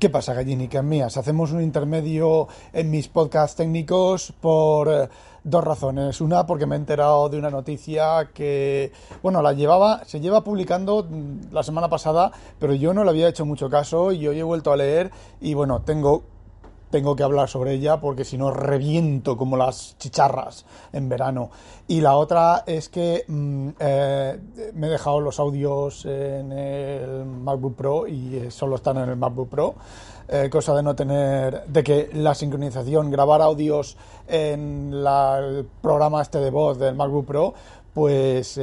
¿Qué pasa, gallinicas mías? Hacemos un intermedio en mis podcasts técnicos por eh, dos razones. Una, porque me he enterado de una noticia que, bueno, la llevaba, se lleva publicando mm, la semana pasada, pero yo no le había hecho mucho caso y hoy he vuelto a leer y, bueno, tengo tengo que hablar sobre ella porque si no reviento como las chicharras en verano. Y la otra es que mm, eh, me he dejado los audios en el MacBook Pro y eh, solo están en el MacBook Pro. Eh, cosa de no tener, de que la sincronización, grabar audios en el programa este de voz del MacBook Pro, pues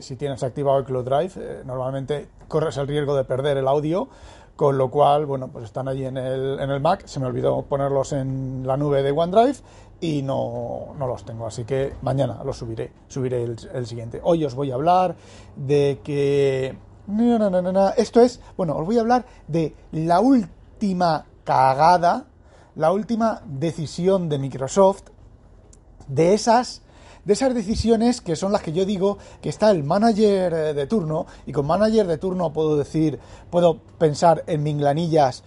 si tienes activado el Cloud Drive, normalmente corres el riesgo de perder el audio con lo cual, bueno, pues están allí en el, en el Mac, se me olvidó ponerlos en la nube de OneDrive y no, no los tengo, así que mañana los subiré, subiré el, siguiente. Hoy os voy a hablar de que... No, no, no, no, esto es, bueno, os voy a hablar de la última cagada, la última decisión de Microsoft, de esas de esas decisiones que son las que yo digo que está el manager eh, de turno, y con manager de turno puedo decir, puedo pensar en minglanillas,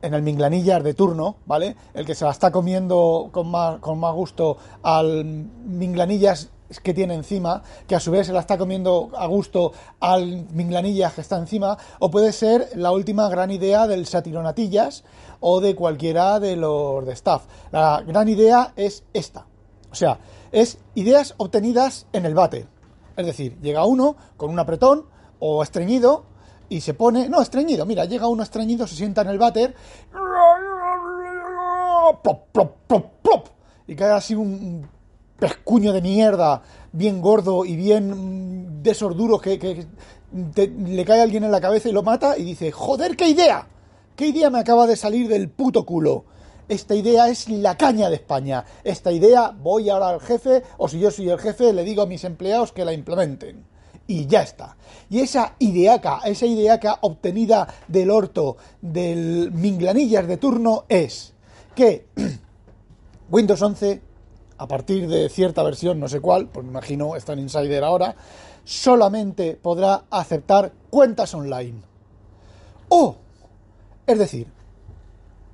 en el minglanillas de turno, ¿vale? El que se la está comiendo con más, con más gusto al minglanillas que tiene encima, que a su vez se la está comiendo a gusto al minglanillas que está encima, o puede ser la última gran idea del satironatillas o de cualquiera de los de staff. La gran idea es esta. O sea, es ideas obtenidas en el bate. Es decir, llega uno con un apretón o estreñido y se pone. No, estreñido, mira, llega uno estreñido, se sienta en el váter. Plop, plop, plop, plop, y cae así un pescuño de mierda, bien gordo y bien de esos que, le cae alguien en la cabeza y lo mata y dice: ¡Joder, qué idea! ¿Qué idea me acaba de salir del puto culo? Esta idea es la caña de España. Esta idea voy ahora al jefe, o si yo soy el jefe, le digo a mis empleados que la implementen. Y ya está. Y esa ideaca, esa ideaca obtenida del orto del minglanillas de turno es que Windows 11, a partir de cierta versión, no sé cuál, pues me imagino está en Insider ahora, solamente podrá aceptar cuentas online. O, es decir,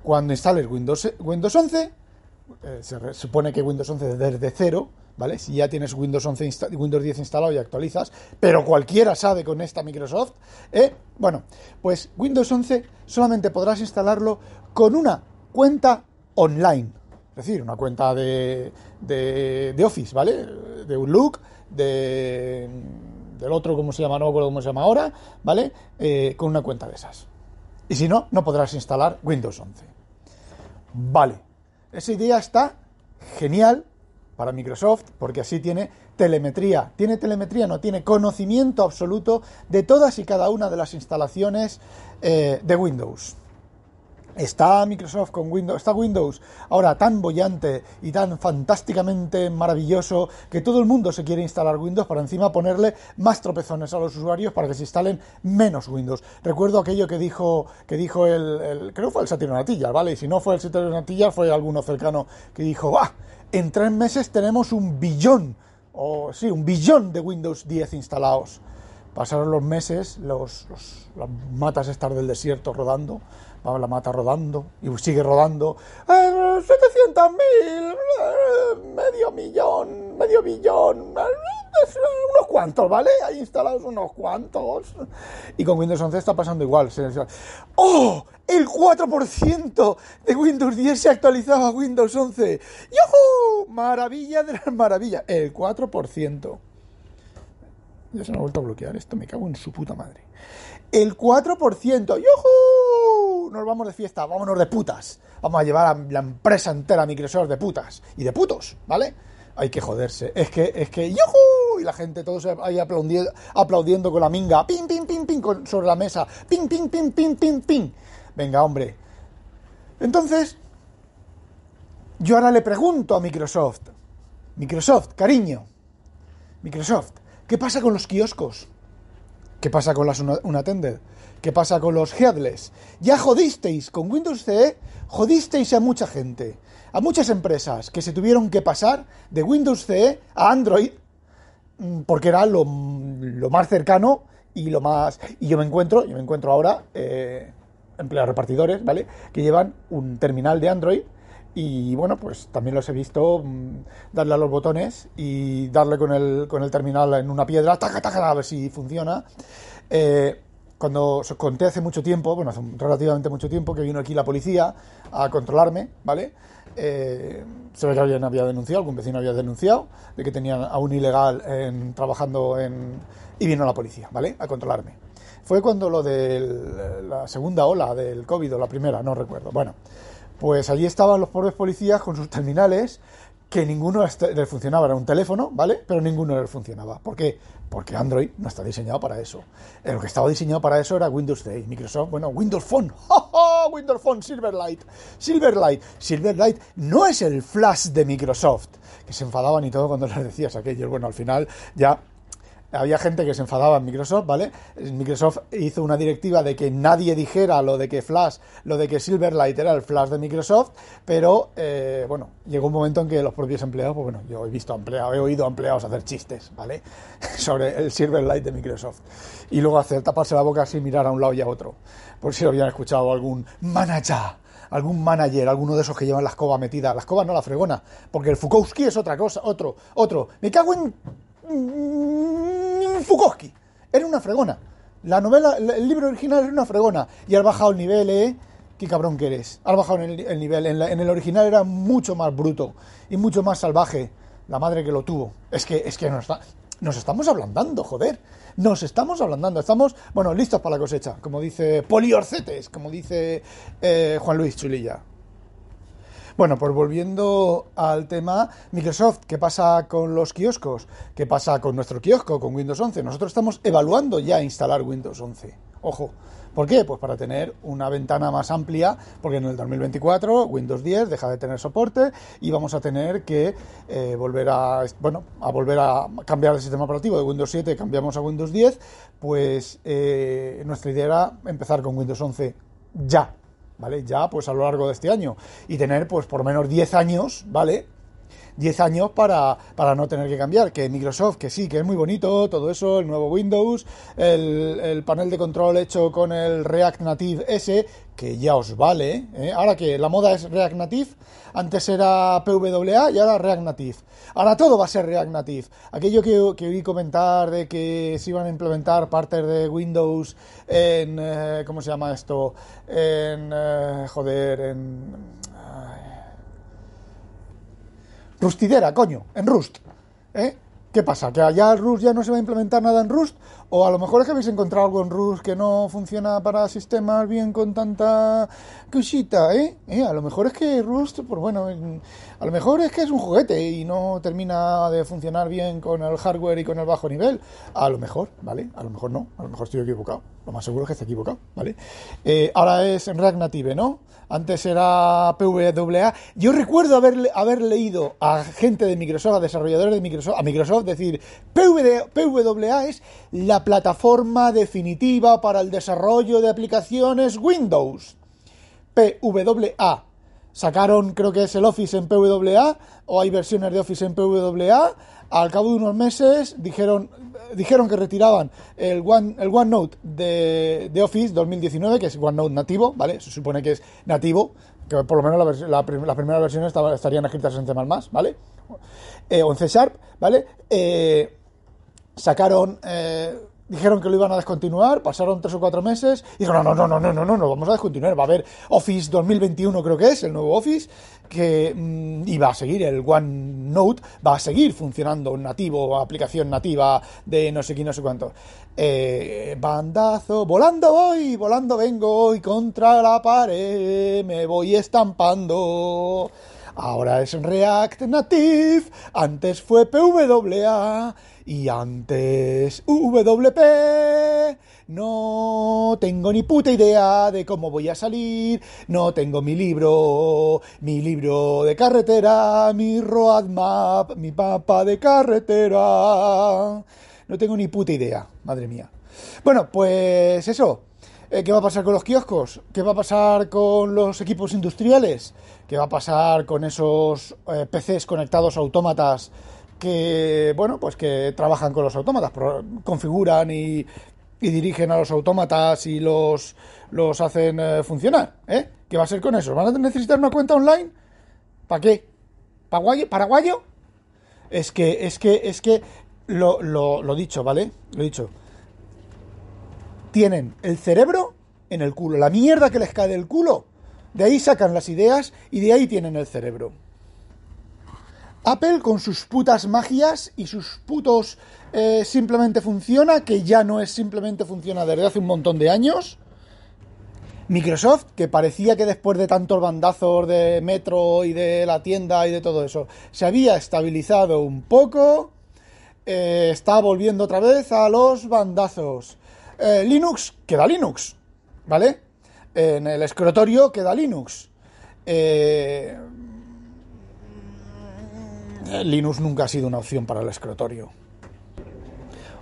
cuando instales Windows, Windows 11, eh, se supone que Windows 11 desde cero, ¿vale? Si ya tienes Windows 11 Windows 10 instalado y actualizas, pero cualquiera sabe con esta Microsoft, ¿eh? Bueno, pues Windows 11 solamente podrás instalarlo con una cuenta online. Es decir, una cuenta de, de, Office, ¿vale? De Outlook, de, del otro, ¿cómo se llama? No recuerdo cómo se llama ahora, ¿vale? Eh, con una cuenta de esas. Y si no, no podrás instalar Windows 11. Vale, esa idea está genial para Microsoft porque así tiene telemetría. Tiene telemetría, no tiene conocimiento absoluto de todas y cada una de las instalaciones eh, de Windows. Está Microsoft con Windows, está Windows ahora tan bollante y tan fantásticamente maravilloso que todo el mundo se quiere instalar Windows para encima ponerle más tropezones a los usuarios para que se instalen menos Windows. Recuerdo aquello que dijo, que dijo el, creo que fue el Satiro Natilla, ¿vale? Y si no fue el Satiro Natilla, fue alguno cercano que dijo, ¡ah! En tres meses tenemos un billón, o sí, un billón de Windows 10 instalados. Pasaron los meses, los, las matas estar del desierto rodando, va la mata rodando y sigue rodando. ¡700.000! Eh, medio millón, medio billón, unos cuantos, ¿vale? Hay instalados unos cuantos. Y con Windows 11 está pasando igual. ¡Oh! El 4% de Windows 10 se actualizaba a Windows 11. ¡Yuhu! Maravilla de las maravillas. El 4%. Ya se me ha vuelto a bloquear esto, me cago en su puta madre. El 4%. ¡Yuhu! Nos vamos de fiesta, vámonos de putas. Vamos a llevar a la empresa entera Microsoft de putas. Y de putos, ¿vale? Hay que joderse. Es que, es que, ¡yuhu! Y la gente, todos ahí aplaudiendo, aplaudiendo con la minga. ¡Pim, pim, pim, pim! sobre la mesa. ¡Pim, pim, pim, pim, pim, pim! Venga, hombre. Entonces, yo ahora le pregunto a Microsoft, Microsoft, cariño, Microsoft, ¿qué pasa con los kioscos? ¿Qué pasa con las unattended? ¿Qué pasa con los headless? Ya jodisteis con Windows CE, jodisteis a mucha gente, a muchas empresas que se tuvieron que pasar de Windows CE a Android mm, porque era lo, más cercano y lo más y yo me encuentro yo me encuentro ahora eh, empleados repartidores vale que llevan un terminal de Android y bueno, pues también los he visto mm, darle a los botones y darle con el, con el terminal en una piedra, taca, taca, a ver si funciona. Eh, cuando conté hace mucho tiempo, bueno, hace relativamente mucho tiempo, que vino aquí la policía a controlarme, ¿vale? Eh, se ve que alguien había denunciado, algún vecino había denunciado, de que tenían a un ilegal en, trabajando en... y vino la policía, ¿vale? A controlarme. Fue cuando lo de la segunda ola del COVID o la primera, no recuerdo. Bueno, pues allí estaban los pobres policías con sus terminales, que ninguno les funcionaba, era un teléfono, ¿vale? Pero ninguno les funcionaba. ¿Por qué? Porque Android no está diseñado para eso. Lo que estaba diseñado para eso era Windows 10, Microsoft, bueno, Windows Phone, ¡Oh, Windows Phone, Silverlight, Silverlight, Silverlight no es el flash de Microsoft, que se enfadaban y todo cuando les decías aquello. Bueno, al final ya había gente que se enfadaba en Microsoft, ¿vale? Microsoft hizo una directiva de que nadie dijera lo de que Flash, lo de que Silverlight era el Flash de Microsoft, pero eh, bueno, llegó un momento en que los propios empleados, pues bueno, yo he visto empleados, he oído empleados hacer chistes, ¿vale? Sobre el Silverlight de Microsoft. Y luego hacer taparse la boca así, mirar a un lado y a otro. Por si lo habían escuchado algún manager algún manager, alguno de esos que llevan la escoba metida, la escoba no la fregona, porque el Fukowski es otra cosa, otro, otro. Me cago en Fukowski. Era una fregona. La novela, el libro original era una fregona. Y ha bajado el nivel, ¿eh? Qué cabrón que eres. Ha bajado el, nivel. En, el original era mucho más bruto y mucho más salvaje. La madre que lo tuvo. Es que, es que nos, está, nos estamos ablandando, joder. Nos estamos ablandando. Estamos, bueno, listos para la cosecha. Como dice Poliorcetes, como dice eh, Juan Luis Chulilla. Bueno, pues volviendo al tema Microsoft, ¿qué pasa con los kioscos? ¿Qué pasa con nuestro kiosco, con Windows 11? Nosotros estamos evaluando ya instalar Windows 11. Ojo. ¿Por qué? Pues para tener una ventana más amplia, porque en el 2024 Windows 10 deja de tener soporte y vamos a tener que eh, volver a bueno a volver a cambiar el sistema operativo de Windows 7, cambiamos a Windows 10, pues eh, nuestra idea era empezar con Windows 11 ya, ¿vale? Ya pues a lo largo de este año y tener pues por menos 10 años, ¿vale? 10 años para, para, no tener que cambiar. Que Microsoft, que sí, que es muy bonito, todo eso, el nuevo Windows, el, el panel de control hecho con el React Native S, que ya os vale. ¿eh? Ahora que la moda es React Native, antes era PWA y ahora React Native. Ahora todo va a ser React Native. Aquello que, que oí comentar de que se iban a implementar partes de Windows en. Eh, ¿Cómo se llama esto? En. Eh, joder, en Rustidera, coño, en Rust. ¿Eh? ¿Qué pasa? ¿Que allá Rust ya no se va a implementar nada en Rust? O a lo mejor es que habéis encontrado algo en Rust que no funciona para sistemas bien con tanta cosita, ¿eh? ¿eh? A lo mejor es que Rust, pues bueno, a lo mejor es que es un juguete y no termina de funcionar bien con el hardware y con el bajo nivel. A lo mejor, ¿vale? A lo mejor no, a lo mejor estoy equivocado. Lo más seguro es que esté equivocado, ¿vale? Eh, ahora es en React Native, ¿no? Antes era PWA. Yo recuerdo haber, haber leído a gente de Microsoft, a desarrolladores de Microsoft, a Microsoft decir, PWA es la plataforma definitiva para el desarrollo de aplicaciones Windows. PWA sacaron, creo que es el Office en PWA, o hay versiones de Office en PWA. Al cabo de unos meses dijeron, dijeron que retiraban el, One, el OneNote de, de Office 2019, que es OneNote nativo, ¿vale? Se supone que es nativo, que por lo menos la, las primeras versiones estarían escritas en C++, ¿vale? Eh, o en C Sharp, ¿vale? Eh, sacaron... Eh, dijeron que lo iban a descontinuar, pasaron tres o cuatro meses y dijeron, no, no, no, no, no, no, no, vamos a descontinuar, va a haber Office 2021 creo que es, el nuevo Office, que mm, iba a seguir, el OneNote va a seguir funcionando nativo, aplicación nativa de no sé qué, no sé cuánto. Eh, bandazo, volando voy, volando vengo y contra la pared me voy estampando. Ahora es React Native, antes fue PWA y antes WP. No tengo ni puta idea de cómo voy a salir, no tengo mi libro, mi libro de carretera, mi roadmap, mi mapa de carretera. No tengo ni puta idea, madre mía. Bueno, pues eso. Eh, ¿Qué va a pasar con los kioscos? ¿Qué va a pasar con los equipos industriales? ¿Qué va a pasar con esos eh, PCs conectados a autómatas que, bueno, pues que trabajan con los autómatas, configuran y, dirigen a los autómatas y los, los hacen eh, funcionar? ¿eh? ¿Qué va a ser con eso? ¿Van a necesitar una cuenta online? ¿Para qué? ¿Paraguayo? ¿Paraguayo? Es que, es que, es que, lo, lo, lo dicho, ¿vale? Lo dicho tienen el cerebro en el culo, la mierda que les cae del culo. De ahí sacan las ideas y de ahí tienen el cerebro. Apple con sus putas magias y sus putos eh, simplemente funciona, que ya no es simplemente funciona desde hace un montón de años. Microsoft, que parecía que después de tantos bandazos de Metro y de la tienda y de todo eso, se había estabilizado un poco, eh, está volviendo otra vez a los bandazos. Eh, Linux queda Linux, ¿vale? En el escritorio queda Linux. Eh, Linux nunca ha sido una opción para el escritorio.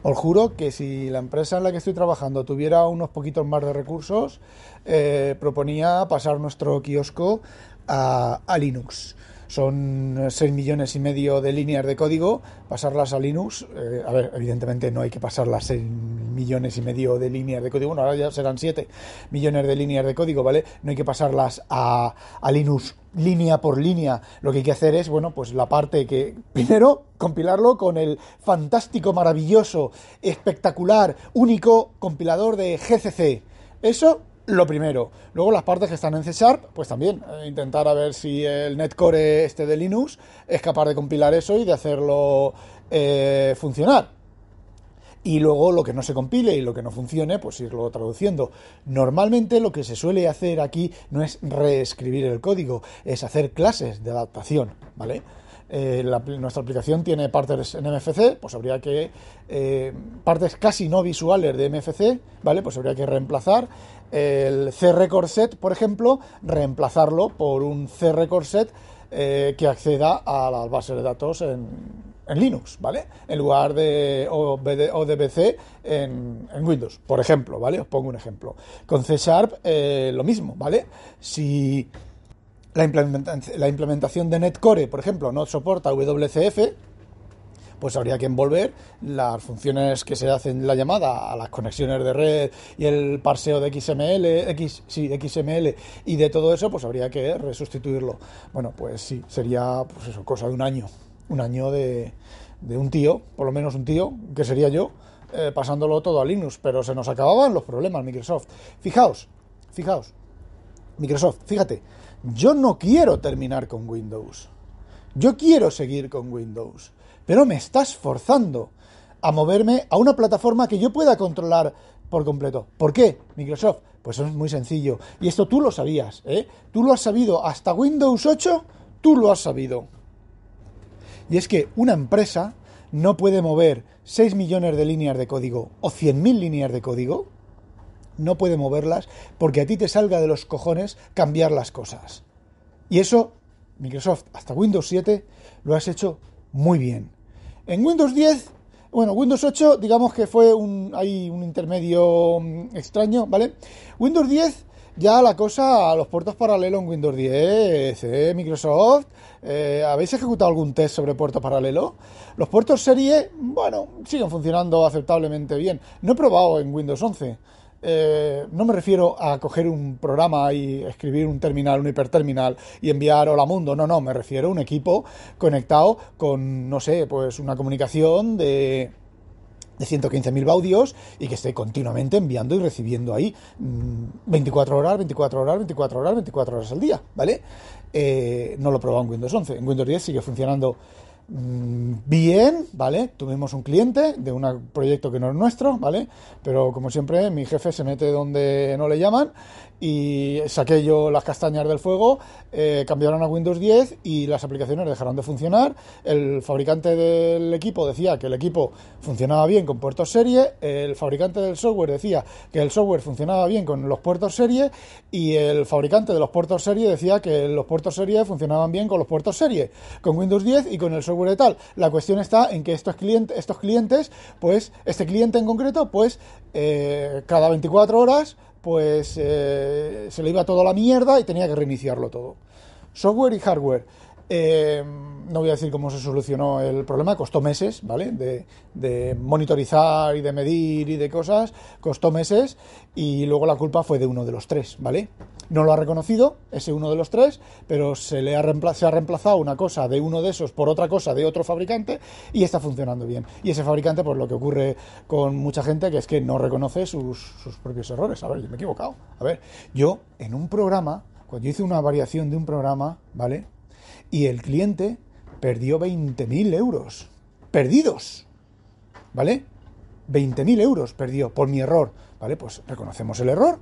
Os juro que si la empresa en la que estoy trabajando tuviera unos poquitos más de recursos, eh, proponía pasar nuestro kiosco a Linux son 6 millones y medio de líneas de código, pasarlas a Linux, eh, a ver, evidentemente no hay que pasar las 6 millones y medio de líneas de código, bueno, ahora ya serán 7 millones de líneas de código, ¿vale? No hay que pasarlas a, a Linux línea por línea. Lo que hay que hacer es, bueno, pues la parte que, primero, compilarlo con el fantástico, maravilloso, espectacular, único compilador de GCC. Eso lo primero. Luego las partes que están en C Sharp, pues también eh, intentar a ver si el netcore este de Linux es capaz de compilar eso y de hacerlo eh, funcionar. Y luego lo que no se compile y lo que no funcione, pues irlo traduciendo. Normalmente lo que se suele hacer aquí no es reescribir el código, es hacer clases de adaptación, ¿vale? Eh, nuestra aplicación tiene partes en MFC, pues habría que partes casi no visuales de MFC, ¿vale? Pues habría que reemplazar el C record set, por ejemplo, reemplazarlo por un C record set eh, que acceda a las bases de datos en, Linux, ¿vale? En lugar de ODBC en, en, Windows, por ejemplo, ¿vale? Os pongo un ejemplo. Con C Sharp eh, lo mismo, ¿vale? Si la, la implementación de Netcore, por ejemplo, no soporta WCF, pues habría que envolver las funciones que se hacen la llamada a las conexiones de red y el parseo de XML, X, sí, XML y de todo eso, pues habría que resustituirlo. Bueno, pues sí, sería pues eso, cosa de un año, un año de, de un tío, por lo menos un tío, que sería yo, eh, pasándolo todo a Linux, pero se nos acababan los problemas Microsoft. Fijaos, fijaos, Microsoft, fíjate, yo no quiero terminar con Windows. Yo quiero seguir con Windows pero me estás forzando a moverme a una plataforma que yo pueda controlar por completo. ¿Por qué, Microsoft? Pues es muy sencillo. Y esto tú lo sabías, ¿eh? Tú lo has sabido hasta Windows 8, tú lo has sabido. Y es que una empresa no puede mover 6 millones de líneas de código o 100.000 líneas de código, no puede moverlas porque a ti te salga de los cojones cambiar las cosas. Y eso, Microsoft, hasta Windows 7, lo has hecho muy bien. En Windows 10, bueno, Windows 8, digamos que fue un, hay un intermedio mm, extraño, ¿vale? Windows 10, ya la cosa, los puertos paralelos en Windows 10, ¿eh? Microsoft, eh, ¿habéis ejecutado algún test sobre puerto paralelo? Los puertos serie, bueno, siguen funcionando aceptablemente bien. No he probado en Windows 11. Eh, no me refiero a coger un programa y escribir un terminal, un hiperterminal y enviar hola mundo, no, no, me refiero a un equipo conectado con, no sé, pues una comunicación de de 115.000 baudios y que esté continuamente enviando y recibiendo ahí 24 mm, horas, 24 horas, 24 horas, 24 horas al día, ¿vale? Eh, no lo he probado en Windows 11, en Windows 10 sigue funcionando bien, ¿vale? Tuvimos un cliente de un proyecto que no es nuestro, ¿vale? Pero como siempre, mi jefe se mete donde no le llaman y saqué yo las castañas del fuego, eh, cambiaron a Windows 10 y las aplicaciones dejaron de funcionar. El fabricante del equipo decía que el equipo funcionaba bien con puertos serie, el fabricante del software decía que el software funcionaba bien con los puertos serie y el fabricante de los puertos serie decía que los puertos serie funcionaban bien con los puertos serie, con Windows 10 y con el software La cuestión está en que estos clientes, estos clientes pues este cliente en concreto, pues eh, cada 24 horas pues eh, se le iba todo la mierda y tenía que reiniciarlo todo. Software y hardware. Eh, no voy a decir cómo se solucionó el problema, costó meses, ¿vale? De, monitorizar y de medir y de cosas, costó meses y luego la culpa fue de uno de los tres, ¿vale? No lo ha reconocido, ese uno de los tres, pero se le ha reemplazado una cosa de uno de esos por otra cosa de otro fabricante y está funcionando bien. Y ese fabricante, pues lo que ocurre con mucha gente, que es que no reconoce sus, sus propios errores. A ver, yo me he equivocado. A ver, yo en un programa, cuando yo hice una variación de un programa, ¿vale? Y el cliente perdió 20.000 euros. Perdidos. ¿Vale? 20.000 euros perdió por mi error. ¿Vale? Pues reconocemos el error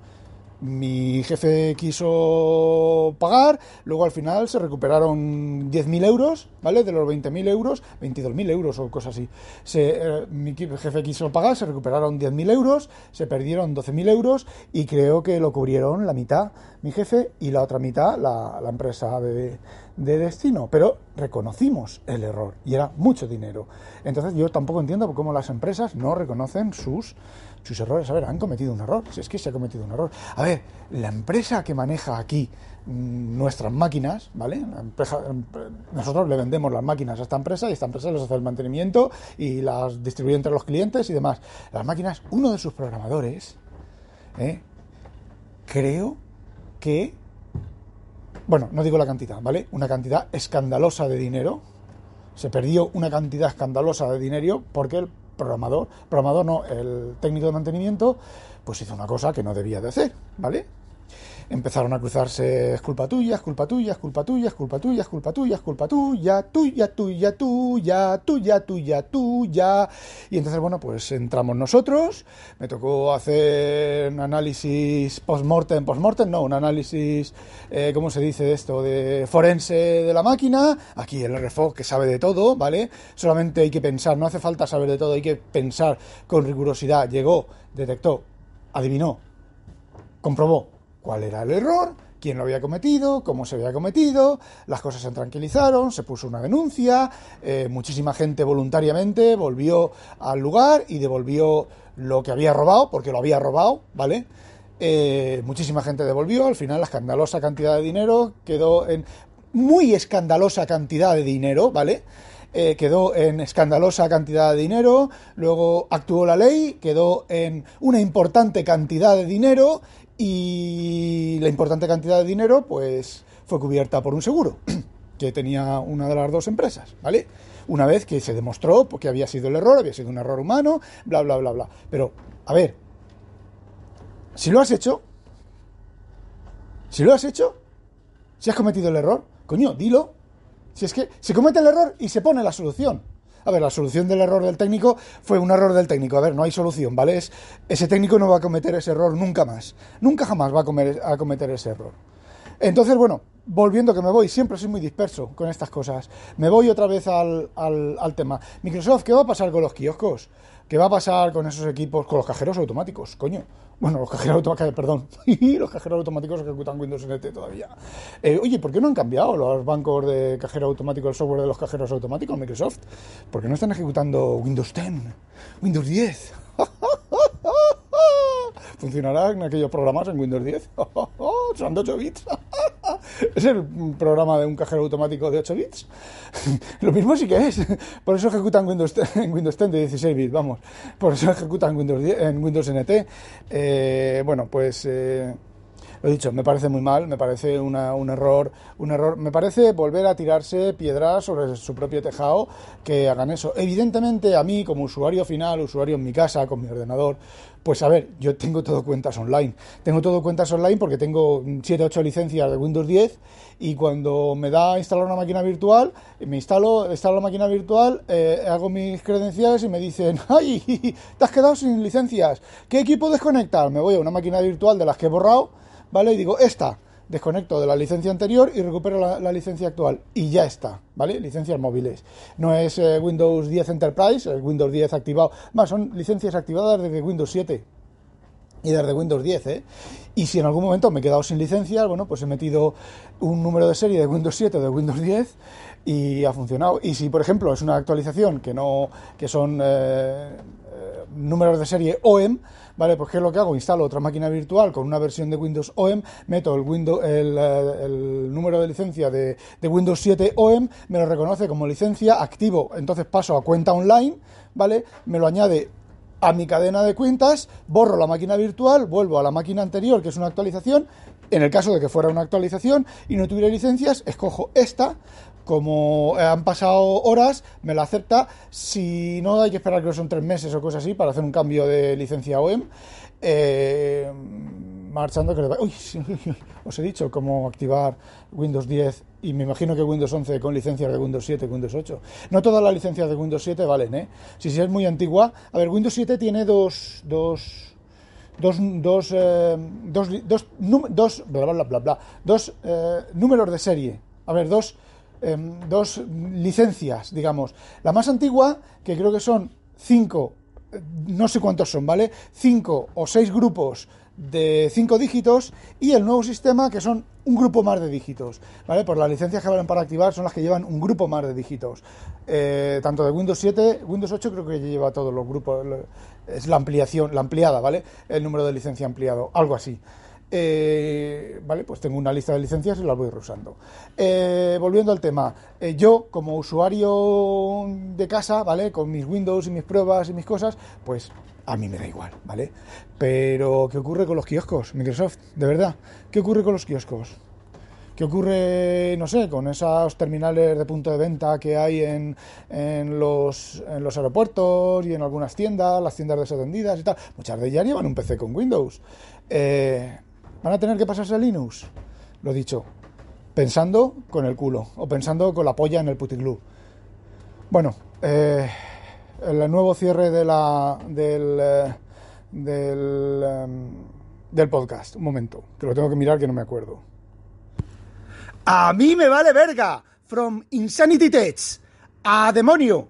mi jefe quiso pagar, luego al final se recuperaron 10.000 euros, ¿vale? De los 20.000 euros, 22.000 euros o cosas así. Eh, mi jefe quiso pagar, se recuperaron 10.000 euros, se perdieron 12.000 euros y creo que lo cubrieron la mitad mi jefe y la otra mitad la, la empresa de, de destino. Pero reconocimos el error y era mucho dinero. Entonces yo tampoco entiendo cómo las empresas no reconocen sus sus errores. A ver, han cometido un error. Si es que se ha cometido un error. A ver, la empresa que maneja aquí mm, nuestras máquinas, ¿vale? nosotros le vendemos las máquinas a esta empresa y esta empresa les hace el mantenimiento y las distribuye entre los clientes y demás. Las máquinas, uno de sus programadores, ¿eh? creo que, bueno, no digo la cantidad, ¿vale? Una cantidad escandalosa de dinero. Se perdió una cantidad escandalosa de dinero porque el programador, programador no, el técnico de mantenimiento, pues hizo una cosa que no debía de hacer, ¿vale? Empezaron a cruzarse, es culpa tuya, es culpa tuya, es culpa tuya, es culpa tuya, es culpa tuya, es culpa tuya, tuya, tuya, tuya, tuya, tuya, tuya. Y entonces, bueno, pues entramos nosotros, me tocó hacer un análisis post-mortem, post-mortem, no, un análisis, eh, ¿cómo se dice esto? De forense de la máquina, aquí el RFO que sabe de todo, ¿vale? Solamente hay que pensar, no hace falta saber de todo, hay que pensar con rigurosidad. Llegó, detectó, adivinó, comprobó cuál era el error, quién lo había cometido, cómo se había cometido, las cosas se tranquilizaron, se puso una denuncia, eh, muchísima gente voluntariamente volvió al lugar y devolvió lo que había robado, porque lo había robado, ¿vale? Eh, muchísima gente devolvió, al final la escandalosa cantidad de dinero quedó en muy escandalosa cantidad de dinero, ¿vale? Eh, quedó en escandalosa cantidad de dinero, luego actuó la ley, quedó en una importante cantidad de dinero y la importante cantidad de dinero pues fue cubierta por un seguro que tenía una de las dos empresas, ¿vale? Una vez que se demostró que había sido el error, había sido un error humano, bla, bla, bla, bla. Pero, a ver, si lo has hecho, si lo has hecho, si has cometido el error, coño, dilo. Si es que se comete el error y se pone la solución. A ver, la solución del error del técnico fue un error del técnico. A ver, no hay solución, ¿vale? ese técnico no va a cometer ese error nunca más. Nunca jamás va a, cometer ese error. Entonces, bueno, volviendo que me voy, siempre soy muy disperso con estas cosas. Me voy otra vez al, al, tema. Microsoft, ¿qué va a pasar con los kioscos? ¿Qué va a pasar con esos equipos, con los cajeros automáticos? Coño. Bueno, los cajeros automáticos, perdón. los cajeros automáticos ejecutan Windows NT todavía. Eh, oye, ¿por qué no han cambiado los bancos de cajero automático, el software de los cajeros automáticos, Microsoft? ¿Por qué no están ejecutando Windows 10, Windows 10? ¿Funcionarán aquellos programas en Windows 10? Son de 8 bits. ¿Es el programa de un cajero automático de 8 bits? Lo mismo sí que es. Por eso ejecutan Windows 10, en Windows 10 de 16 bits, vamos. Por eso ejecutan Windows, en Windows NT. Eh, bueno, pues... Eh, Lo dicho, me parece muy mal, me parece una, un error, un error, me parece volver a tirarse piedras sobre su propio tejado que hagan eso. Evidentemente, a mí, como usuario final, usuario en mi casa, con mi ordenador, pues a ver, yo tengo todo cuentas online. Tengo todo cuentas online porque tengo 7, 8 licencias de Windows 10 y cuando me da instalar una máquina virtual, me instalo, instalo la máquina virtual, eh, hago mis credenciales y me dicen, ¡ay! Te has quedado sin licencias. ¿Qué equipo desconectar? Me voy a una máquina virtual de las que he borrado, ¿vale? Y digo, esta desconecto de la licencia anterior y recupero la, licencia actual. Y ya está, ¿vale? Licencias móviles. No es eh, Windows 10 Enterprise, el Windows 10 activado. Más, son licencias activadas desde Windows 7 y desde Windows 10, ¿eh? Y si en algún momento me he quedado sin licencias, bueno, pues he metido un número de serie de Windows 7 o de Windows 10 y ha funcionado. Y si, por ejemplo, es una actualización que no, que son eh, eh, números de serie OEM, Vale, pues ¿qué es lo que hago? Instalo otra máquina virtual con una versión de Windows OEM, meto el, Windows, el, eh, número de licencia de, Windows 7 OEM, me lo reconoce como licencia, activo, entonces paso a cuenta online, ¿vale? Me lo añade a mi cadena de cuentas, borro la máquina virtual, vuelvo a la máquina anterior, que es una actualización, en el caso de que fuera una actualización y no tuviera licencias, escojo esta, como han pasado horas, me la acepta. Si no, hay que esperar que son tres meses o cosas así para hacer un cambio de licencia OEM. Eh, marchando que Uy, os he dicho cómo activar Windows 10 y me imagino que Windows 11 con licencias de Windows 7, Windows 8. No todas las licencias de Windows 7 valen, ¿eh? Si, si es muy antigua. A ver, Windows 7 tiene dos... dos dos dos, eh, dos, dos, dos, bla, bla, bla, bla, dos eh, números de serie. A ver, dos Em, dos licencias, digamos. La más antigua, que creo que son cinco, no sé cuántos son, ¿vale? Cinco o seis grupos de cinco dígitos y el nuevo sistema que son un grupo más de dígitos, ¿vale? Por las licencias que valen para activar son las que llevan un grupo más de dígitos. Eh, tanto de Windows 7, Windows 8 creo que lleva todos los grupos, es la ampliación, la ampliada, ¿vale? El número de licencia ampliado, algo así. Eh, vale, pues tengo una lista de licencias y las voy usando. Eh, volviendo al tema, eh, yo como usuario de casa, ¿vale? Con mis Windows y mis pruebas y mis cosas, pues a mí me da igual, ¿vale? Pero, ¿qué ocurre con los kioscos? Microsoft, de verdad, ¿qué ocurre con los kioscos? ¿Qué ocurre, no sé, con esos terminales de punto de venta que hay en, en, los, en los aeropuertos y en algunas tiendas, las tiendas desatendidas y tal? Muchas de ellas llevan un PC con Windows. Eh, ¿Van a tener que pasarse a Linux? Lo dicho, pensando con el culo o pensando con la polla en el puticlub. Bueno, eh, el nuevo cierre de la, del, eh, del, em, del podcast. Un momento, que lo tengo que mirar que no me acuerdo. A mí me vale verga. From Insanity Tech. A demonio.